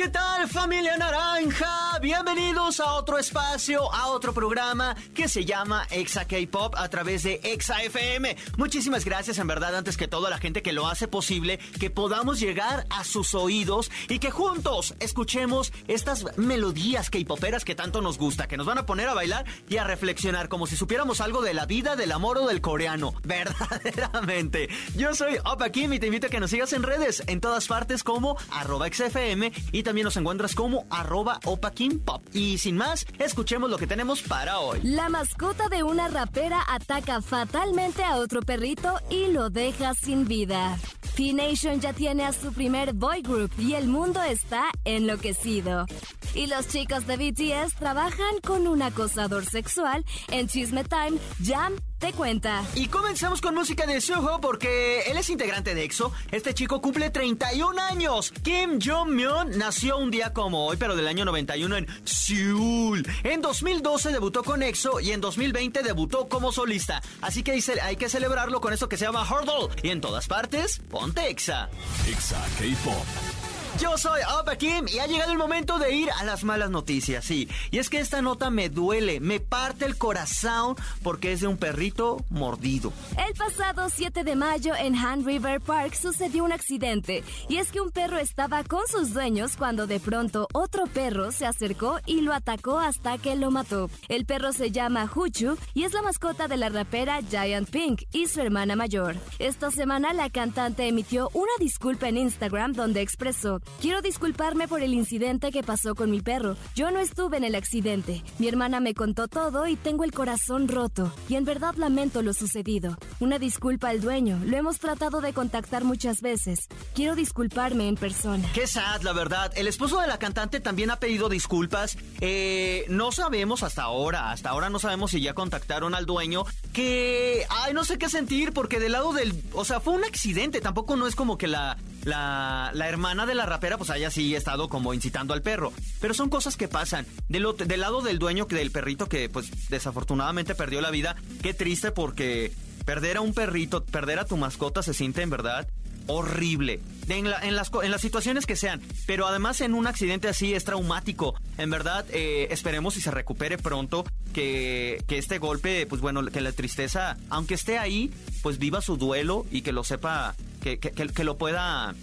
¿qué tal familia naranja? Bienvenidos a otro espacio, a otro programa que se llama Exa K-Pop a través de Exa FM. Muchísimas gracias en verdad antes que todo a la gente que lo hace posible, que podamos llegar a sus oídos y que juntos escuchemos estas melodías K-Poperas que tanto nos gusta, que nos van a poner a bailar y a reflexionar como si supiéramos algo de la vida, del amor o del coreano. Verdaderamente. Yo soy Opa Kim y te invito a que nos sigas en redes, en todas partes como arroba XFM y también nos encuentras como arroba Pop. Y sin más, escuchemos lo que tenemos para hoy. La mascota de una rapera ataca fatalmente a otro perrito y lo deja sin vida. P-Nation ya tiene a su primer boy group y el mundo está enloquecido. Y los chicos de BTS trabajan con un acosador sexual en Chisme Time Jam te cuenta. Y comenzamos con música de Suho porque él es integrante de EXO. Este chico cumple 31 años. Kim Jong-myun nació un día como hoy, pero del año 91 en Seúl. En 2012 debutó con EXO y en 2020 debutó como solista. Así que hay que celebrarlo con esto que se llama Hurdle. Y en todas partes, ponte EXA. Exa K-Pop. Yo soy Opa Kim y ha llegado el momento de ir a las malas noticias, sí. Y es que esta nota me duele, me parte el corazón porque es de un perrito mordido. El pasado 7 de mayo en Han River Park sucedió un accidente. Y es que un perro estaba con sus dueños cuando de pronto otro perro se acercó y lo atacó hasta que lo mató. El perro se llama Huchu y es la mascota de la rapera Giant Pink y su hermana mayor. Esta semana la cantante emitió una disculpa en Instagram donde expresó Quiero disculparme por el incidente que pasó con mi perro. Yo no estuve en el accidente. Mi hermana me contó todo y tengo el corazón roto. Y en verdad lamento lo sucedido. Una disculpa al dueño. Lo hemos tratado de contactar muchas veces. Quiero disculparme en persona. Qué sad, la verdad. El esposo de la cantante también ha pedido disculpas. Eh, no sabemos hasta ahora, hasta ahora no sabemos si ya contactaron al dueño. Que, ay, no sé qué sentir porque del lado del, o sea, fue un accidente. Tampoco no es como que la la, la, hermana de la rapera pues haya sí estado como incitando al perro. Pero son cosas que pasan. Del, del lado del dueño del perrito que pues desafortunadamente perdió la vida, qué triste porque perder a un perrito, perder a tu mascota se siente en verdad horrible. En, en, las, en las situaciones que sean. Pero además en un accidente así es traumático. En verdad, eh, esperemos y se recupere pronto. Que, que este golpe, pues bueno, que la tristeza, aunque esté ahí, pues viva su duelo y que lo sepa que, que, lo pueda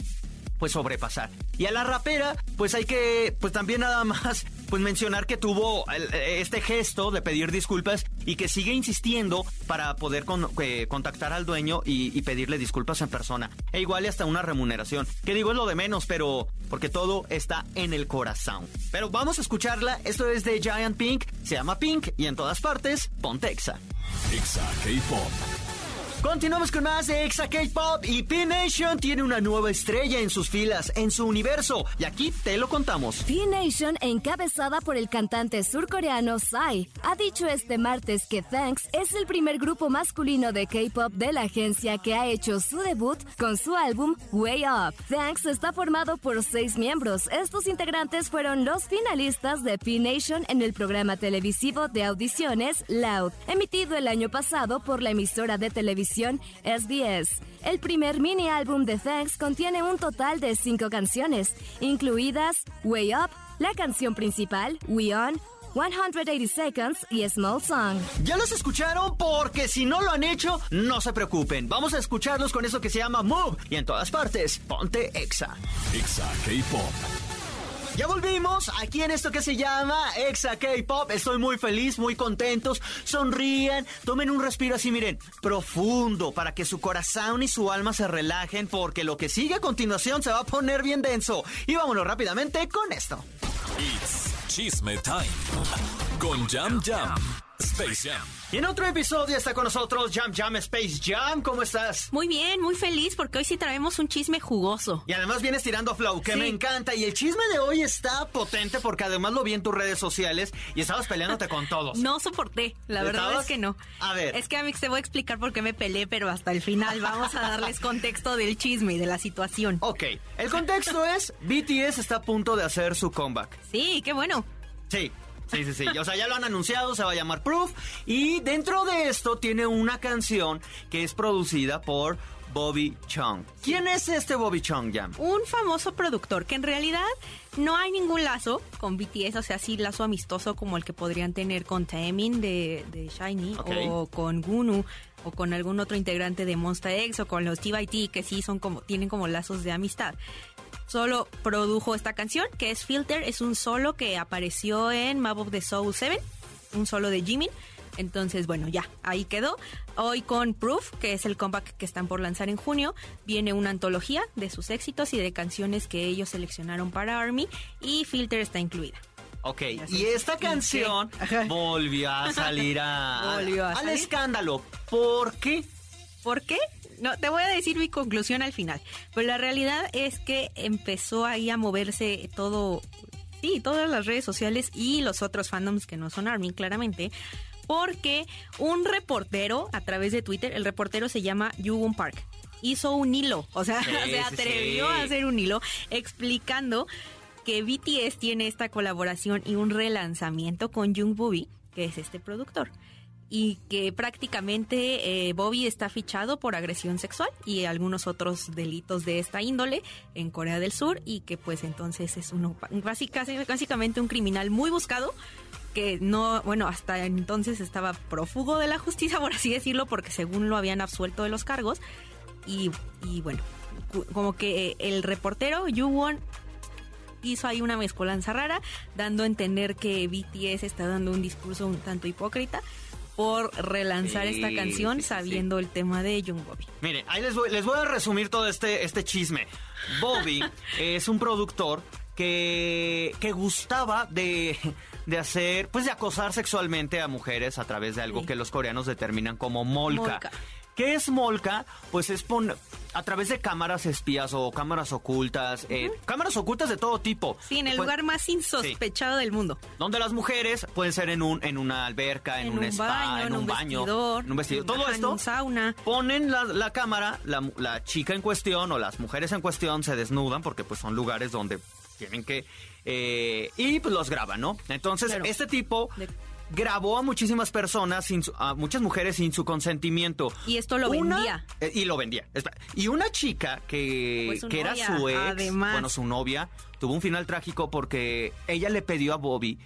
pues sobrepasar. Y a la rapera, pues hay que, pues también nada más, pues mencionar que tuvo este gesto de pedir disculpas y que sigue insistiendo para poder eh, contactar al dueño y, pedirle disculpas en persona. E igual y hasta una remuneración. Que digo es lo de menos, pero porque todo está en el corazón. Pero vamos a escucharla. Esto es de Giant Pink, se llama Pink y en todas partes, Pontexa. Exa K-Pop. Continuamos con más de Exa K-Pop y P-Nation tiene una nueva estrella en sus filas, en su universo, y aquí te lo contamos. P-Nation, encabezada por el cantante surcoreano Psy, ha dicho este martes que Thanks es el primer grupo masculino de K-Pop de la agencia que ha hecho su debut con su álbum Way Up. Thanks está formado por seis miembros. Estos integrantes fueron los finalistas de P-Nation en el programa televisivo de audiciones Loud, emitido el año pasado por la emisora de televisión SBS. El primer mini álbum de Thanks contiene un total de cinco canciones, incluidas Way Up, la canción principal, We On, 180 Seconds y Small Song. Ya los escucharon porque si no lo han hecho, no se preocupen. Vamos a escucharlos con eso que se llama Move y en todas partes, ponte Exa. Exa K-Pop. Ya volvimos aquí en esto que se llama Exa K-Pop. Estoy muy feliz, muy contentos. Sonríen, tomen un respiro así, miren, profundo, para que su corazón y su alma se relajen, porque lo que sigue a continuación se va a poner bien denso. Y vámonos rápidamente con esto. It's Chisme Time con Jam Jam. Space Jam. Y en otro episodio está con nosotros Jam Jam Space Jam. ¿Cómo estás? Muy bien, muy feliz porque hoy sí traemos un chisme jugoso. Y además vienes tirando flow, que Sí. me encanta. Y el chisme de hoy está potente porque además lo vi en tus redes sociales y estabas peleándote con todos. No soporté, la verdad ¿Estabas? es que no. A ver. Es que Amix te voy a explicar por qué me peleé, pero hasta el final vamos a darles contexto del chisme y de la situación. Ok, el contexto es, BTS está a punto de hacer su comeback. Sí, qué bueno. Sí. Sí, sí, sí. O sea, ya lo han anunciado, se va a llamar Proof. Y dentro de esto tiene una canción que es producida por Bobby Chung. ¿Quién es este Bobby Chung, Jam? Un famoso productor que en realidad no hay ningún lazo con BTS, o sea, sí lazo amistoso como el que podrían tener con Taemin de, de Shiny o con Gunu o con algún otro integrante de Monsta X o con los TYT que sí son como tienen como lazos de amistad. Solo produjo esta canción que es Filter, es un solo que apareció en Map of the Soul 7, un solo de Jimin. Entonces, bueno, ya, ahí quedó. Hoy con Proof, que es el comeback que están por lanzar en junio, viene una antología de sus éxitos y de canciones que ellos seleccionaron para ARMY y Filter está incluida. Ok, y es. esta canción volvió a salir a, Volvió a al salir. escándalo. ¿Por qué? ¿Por qué? No, te voy a decir mi conclusión al final. Pero la realidad es que empezó ahí a moverse todo, sí, todas las redes sociales y los otros fandoms que no son ARMY, claramente. Porque un reportero a través de Twitter, el reportero se llama Yugun Park, hizo un hilo, o sea, Sí, se atrevió sí. a hacer un hilo explicando que BTS tiene esta colaboración y un relanzamiento con Jung Bobby, que es este productor. Y que prácticamente eh, Bobby está fichado por agresión sexual y algunos otros delitos de esta índole en Corea del Sur y que pues entonces es uno básica- básicamente un criminal muy buscado que no, bueno, hasta entonces estaba prófugo de la justicia, por así decirlo, porque según lo habían absuelto de los cargos. Y, y bueno, como que el reportero Yuwon hizo ahí una mezcolanza rara, dando a entender que BTS está dando un discurso un tanto hipócrita por relanzar Sí, esta canción sí, sabiendo el tema de Jung Bobby. Miren, ahí les voy, les voy a resumir todo este, este chisme. Bobby es un productor que, que gustaba de, de hacer, pues de acosar sexualmente a mujeres a través de algo Sí. que los coreanos determinan como molca. Molca. ¿Qué es molca? Pues es pon- a través de cámaras espías o cámaras ocultas, eh, cámaras ocultas de todo tipo. Sí, en el lugar más insospechado del mundo. donde las mujeres pueden ser en un en una alberca, en, En un, un spa, baño, en en un, un baño, vestidor, en un vestido. Todo en esto un sauna. ponen la, la cámara, la, la chica en cuestión o las mujeres en cuestión se desnudan porque pues son lugares donde tienen que eh, y pues los graban, ¿no? Entonces Claro. este tipo De- grabó a muchísimas personas, sin su- a muchas mujeres sin su consentimiento. Y esto lo Una- vendía. eh, y lo vendía. Y una chica que, Pues su que era su ex, además. bueno, su novia, tuvo un final trágico porque ella le pidió a Bobby.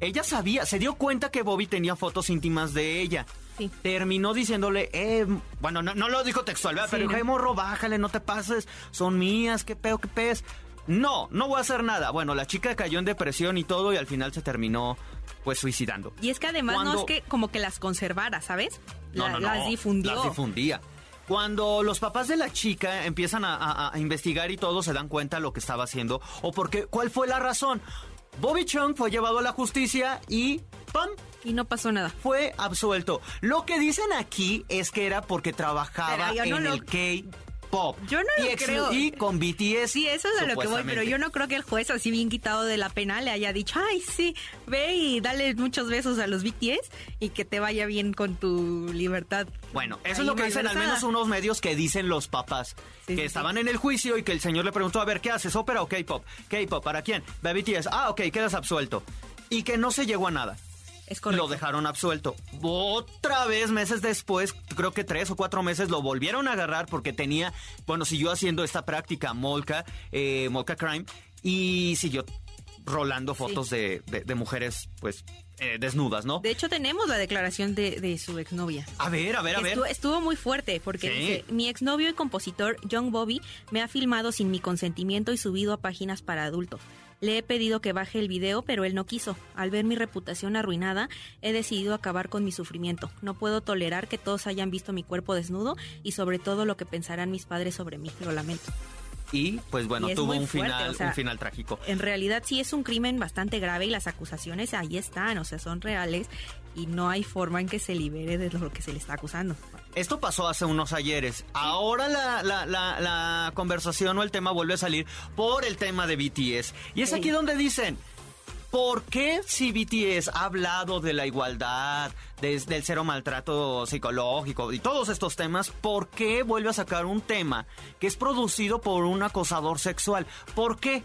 Ella sabía, se dio cuenta que Bobby tenía fotos íntimas de ella. Sí. Terminó diciéndole, eh, bueno, no, no lo dijo textual, ¿verdad? Sí, pero dijo, no. "Eh, morro, bájale, no te pases, son mías, qué peo, qué pez. No, no voy a hacer nada. Bueno, la chica cayó en depresión y todo y al final se terminó, pues, suicidando. Y es que además no es que como que las conservara, ¿sabes? No, La- no, no. Las difundió. Las difundía. Cuando los papás de la chica empiezan a, a- a investigar y todo, se dan cuenta lo que estaba haciendo o porque cuál fue la razón. Bobby Chung fue llevado a la justicia y ¡pam! Y no pasó nada. fue absuelto. Lo que dicen aquí es que era porque trabajaba Pero yo en lo- el K-pop. Yo no lo creo. Y con BTS. Sí, eso es a lo que voy, pero yo no creo que el juez así bien quitado de la pena le haya dicho, ay, sí, ve y dale muchos besos a los BTS y que te vaya bien con tu libertad. Bueno, eso ahí es lo que dicen al menos unos medios que dicen los papás. Sí, que sí, estaban en el juicio y que el señor le preguntó, a ver, ¿qué haces? ¿Ópera o K-pop? K-pop, ¿para quién? De BTS. Ah, ok, quedas absuelto. Y que no se llegó a nada. Es correcto. Lo dejaron absuelto. Otra vez, meses después, creo que tres o cuatro meses, lo volvieron a agarrar porque tenía, bueno, siguió haciendo esta práctica Molca, eh, Molca Crime, y siguió rolando fotos de, de- de mujeres, pues, eh, desnudas, ¿no? De hecho, tenemos la declaración de, de su exnovia. A ver, a ver, a ver. Estuvo, estuvo muy fuerte porque Sí. dice, mi exnovio y compositor John Bobby me ha filmado sin mi consentimiento y subido a páginas para adultos. Le he pedido que baje el video, pero él no quiso. Al ver mi reputación arruinada, he decidido acabar con mi sufrimiento. No puedo tolerar que todos hayan visto mi cuerpo desnudo y sobre todo lo que pensarán mis padres sobre mí. Lo lamento. y pues bueno, Y tuvo un fuerte, final, o sea, un final trágico. En realidad sí es un crimen bastante grave y las acusaciones ahí están, o sea, son reales y no hay forma en que se libere de lo que se le está acusando. Esto pasó hace unos ayeres. Ahora la, la, la, la conversación o el tema vuelve a salir por el tema de BTS. Y es aquí donde dicen, ¿por qué si BTS ha hablado de la igualdad, des- del cero maltrato psicológico y todos estos temas, ¿por qué vuelve a sacar un tema que es producido por un acosador sexual? ¿Por qué?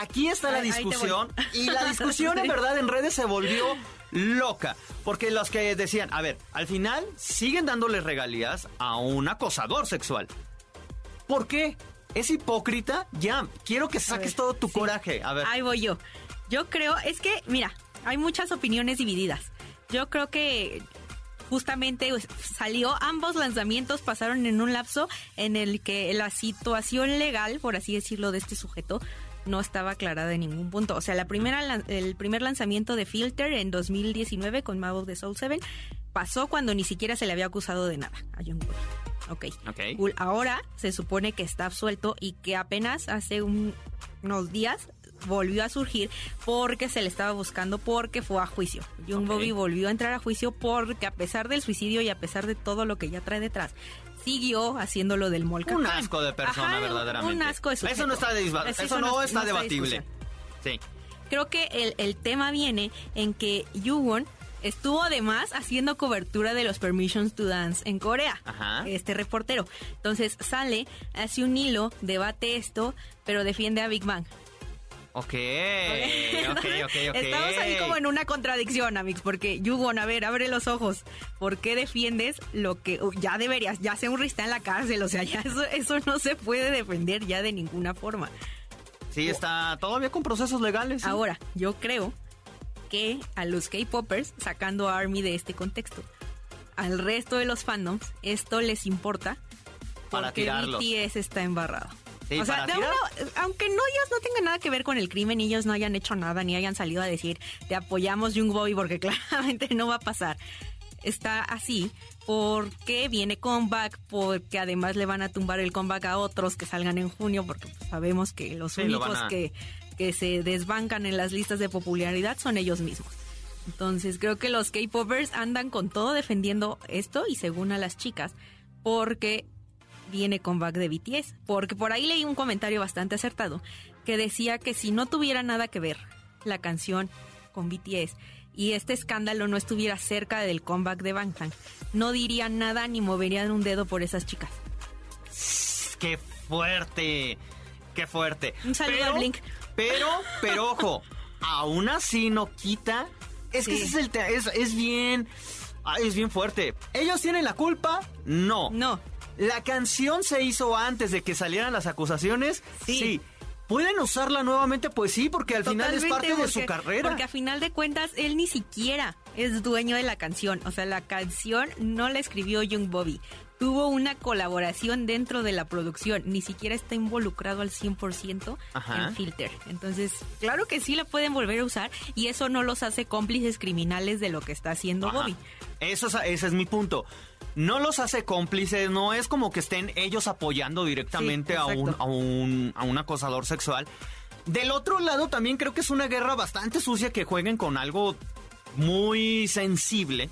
Aquí está la discusión y la discusión en verdad en redes se volvió loca, porque los que decían, a ver, al final siguen dándole regalías a un acosador sexual. ¿Por qué? ¿Es hipócrita? Ya, quiero que saques ver, todo tu sí. coraje. A ver. Ahí voy yo. Yo creo, es que, mira, hay muchas opiniones divididas. Yo creo que justamente pues, salió, ambos lanzamientos pasaron en un lapso en el que la situación legal, por así decirlo, de este sujeto no estaba aclarada en ningún punto. O sea, la primera, el primer lanzamiento de Filter en 2019 con Map of the Soul 7 pasó cuando ni siquiera se le había acusado de nada a Jungkook. Ok. Ok. Cool. Ahora se supone que está absuelto y que apenas hace un- unos días volvió a surgir porque se le estaba buscando porque fue a juicio. Jung Ok. Bobby volvió a entrar a juicio porque a pesar del suicidio y a pesar de todo lo que ya trae detrás, siguió haciéndolo del molcajón. Un asco de persona, Ajá, verdaderamente. Un asco de. Eso no está, Eso eso no está no debatible. Sí. Creo que el, el tema viene en que Yuwon estuvo además haciendo cobertura de los Permissions to Dance en Corea. Ajá. Este reportero. Entonces sale, hace un hilo, debate esto, pero defiende a Big Bang. Ok, ok, ok, ok. Estamos ahí como en una contradicción, Amix, porque Yugon, a ver, abre los ojos. ¿Por qué defiendes lo que uh, ya deberías? Ya sea un está en la cárcel, o sea, ya eso, eso no se puede defender ya de ninguna forma. Sí, está todavía con procesos legales. sí. Ahora, yo creo que a los K-Poppers, sacando a ARMY de este contexto, al resto de los fandoms, esto les importa Para porque. BTS está embarrado. Sí, o sea, de uno- aunque no ellos no tengan nada que ver con el crimen, ellos no hayan hecho nada, ni hayan salido a decir te apoyamos Jung Boy porque claramente no va a pasar. Está así porque viene comeback, porque además le van a tumbar el comeback a otros que salgan en junio, porque pues, sabemos que los Sí, lo van únicos a- que, que se desbancan en las listas de popularidad son ellos mismos. Entonces creo que los K-Popers andan con todo defendiendo esto y según a las chicas, porque viene comeback de BTS. Porque por ahí leí un comentario bastante acertado que decía que si no tuviera nada que ver la canción con BTS y este escándalo no estuviera cerca del comeback de Bangtan, no dirían nada ni moverían un dedo por esas chicas. ¡Qué fuerte! ¡Qué fuerte! Un saludo pero, a Blink. Pero, pero ojo, aún así no quita. Es que ese es el es, es bien. ay, es bien fuerte. ¿Ellos tienen la culpa? No. No, ¿La canción se hizo antes de que salieran las acusaciones? Sí. ¿Pueden usarla nuevamente? Pues sí, porque al final es parte de su carrera. Porque a final de cuentas, él ni siquiera es dueño de la canción. O sea, la canción no la escribió Young Bobby. Tuvo una colaboración dentro de la producción. Ni siquiera está involucrado al 100% Ajá. en Filter. Entonces, claro que sí la pueden volver a usar. Y eso no los hace cómplices criminales de lo que está haciendo Ajá. Bobby. Eso es, ese es mi punto. No los hace cómplices, no es como que estén ellos apoyando directamente Sí, a, un, a, un, a un acosador sexual. Del otro lado, también creo que es una guerra bastante sucia que jueguen con algo muy sensible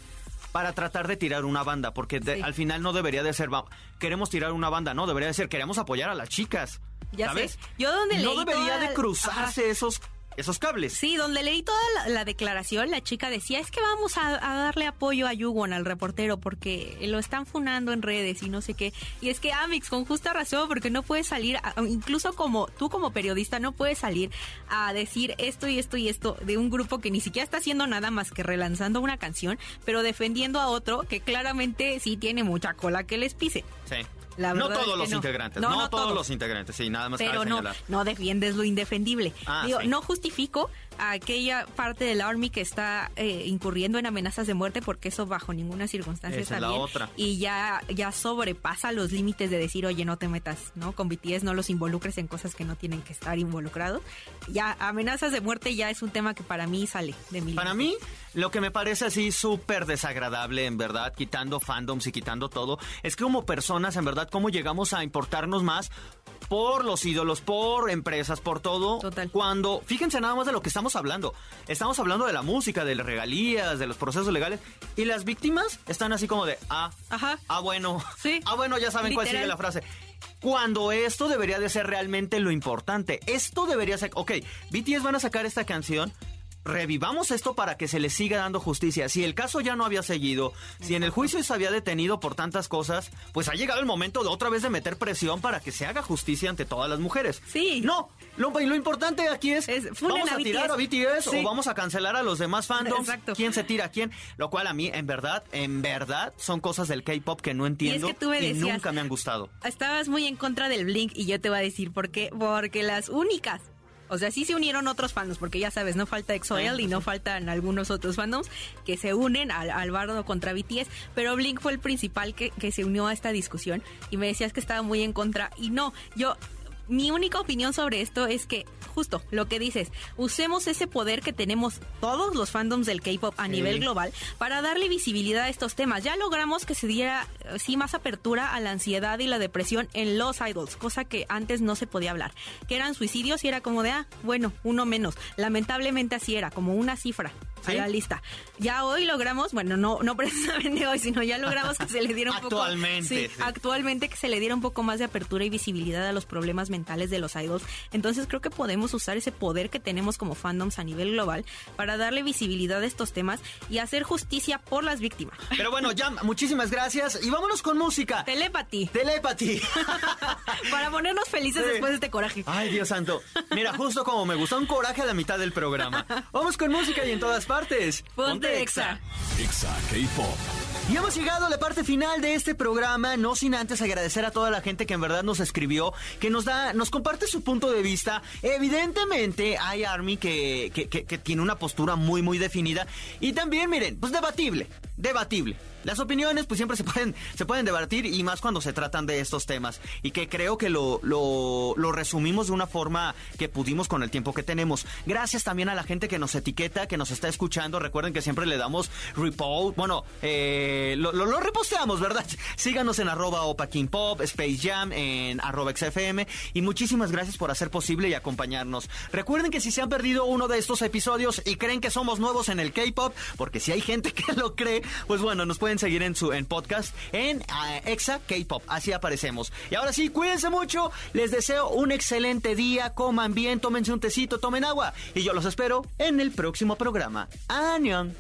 para tratar de tirar una banda, porque de- Sí. al final no debería de ser, queremos tirar una banda, no, debería de ser, queremos apoyar a las chicas. Ya ¿sabes? sé. Yo donde no leí debería toda de cruzarse esos, esos cables. Sí, donde leí toda la, la declaración, la chica decía, es que vamos a, a darle apoyo a Yugon, al reportero, porque lo están funando en redes y no sé qué. Y es que Amix, con justa razón, porque no puedes salir, a- incluso como tú como periodista, no puedes salir a decir esto y esto y esto de un grupo que ni siquiera está haciendo nada más que relanzando una canción, pero defendiendo a otro que claramente sí tiene mucha cola que les pise. Sí. La no todos es que los no. integrantes, No, no, no todos todos. los integrantes, sí, nada más pero no, señalar. no defiendes lo indefendible. Ah, Digo, sí. no justifico a aquella parte del Army que está eh, incurriendo en amenazas de muerte porque eso bajo ninguna circunstancia Esa está la otra. Y ya, ya sobrepasa los límites de decir, oye, no te metas, ¿no? Con BTS no los involucres en cosas que no tienen que estar involucrados. Ya, amenazas de muerte ya es un tema que para mí sale de mi Para mí, lo que me parece así súper desagradable, en verdad, quitando fandoms y quitando todo, es que como personas, en verdad, cómo llegamos a importarnos más por los ídolos, por empresas, por todo. Total. Cuando, fíjense nada más de lo que estamos hablando. Estamos hablando de la música, de las regalías, de los procesos legales. Y las víctimas están así como de, ah, Ajá. ah, bueno. Sí. Ah, bueno, ya saben cuál sigue la frase. Cuando esto debería de ser realmente lo importante. Esto debería ser... Ok, BTS van a sacar esta canción. Revivamos esto para que se les siga dando justicia. Si el caso ya no había seguido, si en el juicio se había detenido por tantas cosas, pues ha llegado el momento de otra vez de meter presión para que se haga justicia ante todas las mujeres. Sí. No, lo, lo importante aquí es, Es, vamos a, a tirar a BTS. Sí. o vamos a cancelar a los demás fandoms. Exacto. ¿Quién se tira a quién? Lo cual a mí, en verdad, en verdad, son cosas del K-pop que no entiendo que tú me y decías- nunca me han gustado. Estabas muy en contra del Blink y yo te voy a decir por qué. Porque las únicas. O sea, sí se unieron otros fandoms, porque ya sabes, no falta EXO-L y no faltan algunos otros fandoms que se unen al, al bardo contra BTS, pero Blink fue el principal que, que se unió a esta discusión y me decías que estaba muy en contra. Y no, yo, mi única opinión sobre esto es que, justo lo que dices, usemos ese poder que tenemos todos los fandoms del K-pop a nivel global para darle visibilidad a estos temas. Ya logramos que se diera, sí, más apertura a la ansiedad y la depresión en los idols, cosa que antes no se podía hablar. Que eran suicidios y era como de, ah, bueno, uno menos. Lamentablemente así era, como una cifra. A ¿Sí? la lista. Ya hoy logramos, bueno, no, no precisamente hoy, sino ya logramos que se le diera un poco. Actualmente, Sí, sí. actualmente que se le diera un poco más de apertura y visibilidad a los problemas mentales de los idols. Entonces creo que podemos usar ese poder que tenemos como fandoms a nivel global para darle visibilidad a estos temas y hacer justicia por las víctimas. Pero bueno, ya, muchísimas gracias y vámonos con música. Telepathy. Telepathy. para ponernos felices Sí. después de este coraje. Ay, Dios santo. Mira, justo como me gusta un coraje a la mitad del programa. Vamos con música y en todas partes. Ponte Exa. Exa K-Pop. Y hemos llegado a la parte final de este programa, no sin antes agradecer a toda la gente que en verdad nos escribió, que nos da, nos comparte su punto de vista. Evidentemente hay Army que, que, que- que tiene una postura muy, muy definida. Y también, miren, pues debatible, debatible. Las opiniones pues siempre se pueden, se pueden debatir y más cuando se tratan de estos temas. Y que creo que lo, lo, lo resumimos de una forma que pudimos con el tiempo que tenemos. Gracias también a la gente que nos etiqueta, que nos está escuchando. Recuerden que siempre le damos repost. Bueno, eh, lo, lo, reposteamos, ¿verdad? Síganos en arroba Pop, Space Jam, en arroba XFM. Y muchísimas gracias por hacer posible y acompañarnos. Recuerden que si se han perdido uno de estos episodios y creen que somos nuevos en el K-Pop, porque si hay gente que lo cree, pues bueno, nos pueden seguir en su en podcast en ah, Exa K-Pop. Así aparecemos. Y ahora sí, cuídense mucho. Les deseo un excelente día. Coman bien, tómense un tecito, tomen agua. Y yo los espero en el próximo programa. ¡Anión!